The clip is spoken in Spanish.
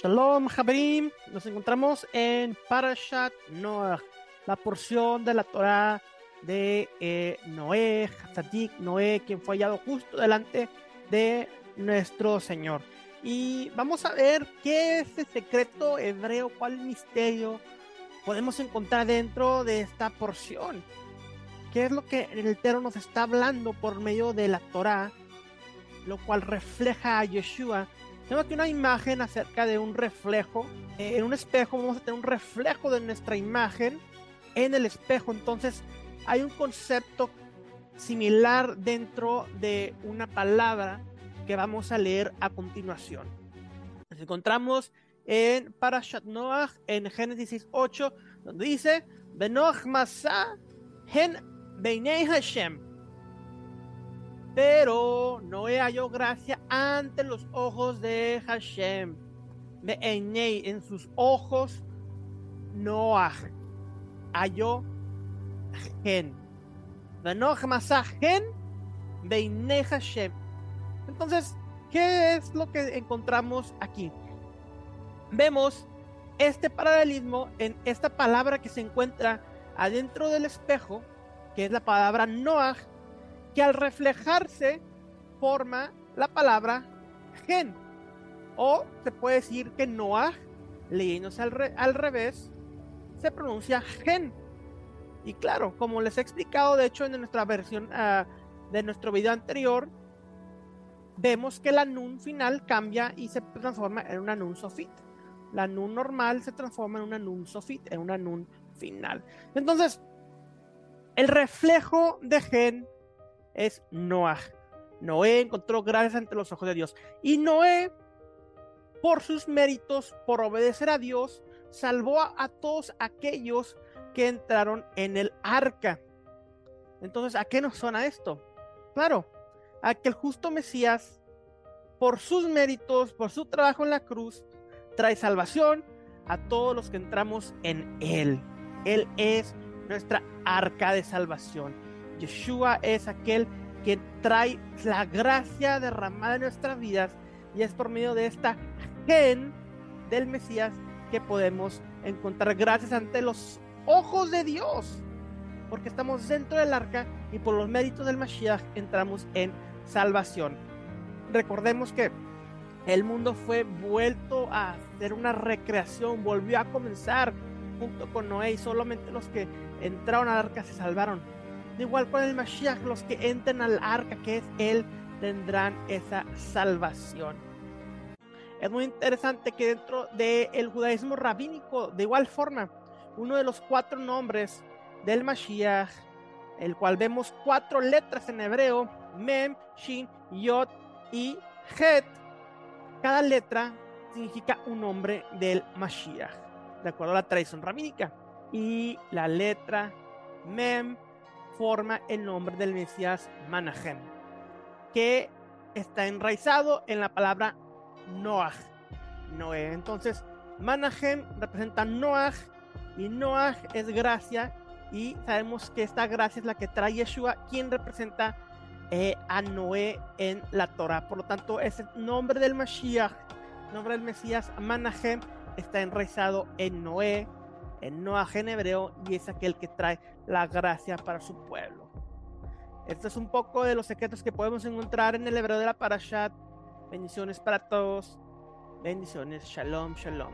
Shalom, Jabrim. Nos encontramos en Parashat Noah, la porción de la Torah de eh, Noé, Hazadik Noé, quien fue hallado justo delante de nuestro Señor. Y vamos a ver qué es el secreto hebreo, cuál misterio podemos encontrar dentro de esta porción. ¿Qué es lo que el Eterno nos está hablando por medio de la Torah, lo cual refleja a Yeshua? Tengo aquí una imagen acerca de un reflejo. Eh, en un espejo vamos a tener un reflejo de nuestra imagen en el espejo. Entonces hay un concepto similar dentro de una palabra que vamos a leer a continuación. Nos encontramos en Parashat Noach en Génesis 8, donde dice, Benoach Masa Hen Beinei Hashem. Pero Noé halló gracia ante los ojos de Hashem. Beinei, en sus ojos, Noach halló Gen. Hashem. Entonces, ¿qué es lo que encontramos aquí? Vemos este paralelismo en esta palabra que se encuentra adentro del espejo, que es la palabra Noah, que al reflejarse forma la palabra gen. O se puede decir que Noah, leyéndose al, al revés, se pronuncia gen. Y claro, como les he explicado, de hecho, en nuestra versión uh, de nuestro video anterior, vemos que la nun final cambia y se transforma en una nun sofit. La nun normal se transforma en una nun sofit, en una nun final. Entonces, el reflejo de Gen es Noah. Noé encontró gracia ante los ojos de Dios. Y Noé, por sus méritos, por obedecer a Dios, salvó a, a todos aquellos que entraron en el arca. Entonces, ¿a qué nos suena esto? Claro, a que el justo Mesías, por sus méritos, por su trabajo en la cruz, trae salvación a todos los que entramos en Él. Él es nuestra arca de salvación. Yeshua es aquel que trae la gracia derramada en nuestras vidas y es por medio de esta gen del Mesías que podemos encontrar gracias ante los ojos de Dios. Porque estamos dentro del arca y por los méritos del Mashiach entramos en salvación. Recordemos que el mundo fue vuelto a hacer una recreación, volvió a comenzar junto con Noé y solamente los que entraron al arca se salvaron. Igual con el Mashiach, los que entren al arca, que es Él, tendrán esa salvación. Es muy interesante que dentro del judaísmo rabínico, de igual forma, uno de los cuatro nombres del Mashiach, el cual vemos cuatro letras en hebreo, Mem, Shin, Yod y Het. Cada letra significa un nombre del Mashiach, de acuerdo a la tradición rabínica. Y la letra Mem forma el nombre del Mesías Manahem, que está enraizado en la palabra Noah, Noé. Entonces, Manahem representa Noah y Noah es gracia y sabemos que esta gracia es la que trae Yeshua, quien representa eh, a Noé en la Torah. Por lo tanto, ese nombre del Mashiach, nombre del Mesías, Manahem, está enraizado en Noé, en Noah en hebreo, y es aquel que trae la gracia para su pueblo. Esto es un poco de los secretos que podemos encontrar en el hebreo de la Parashat. Bendiciones para todos. Bendiciones. Shalom, shalom.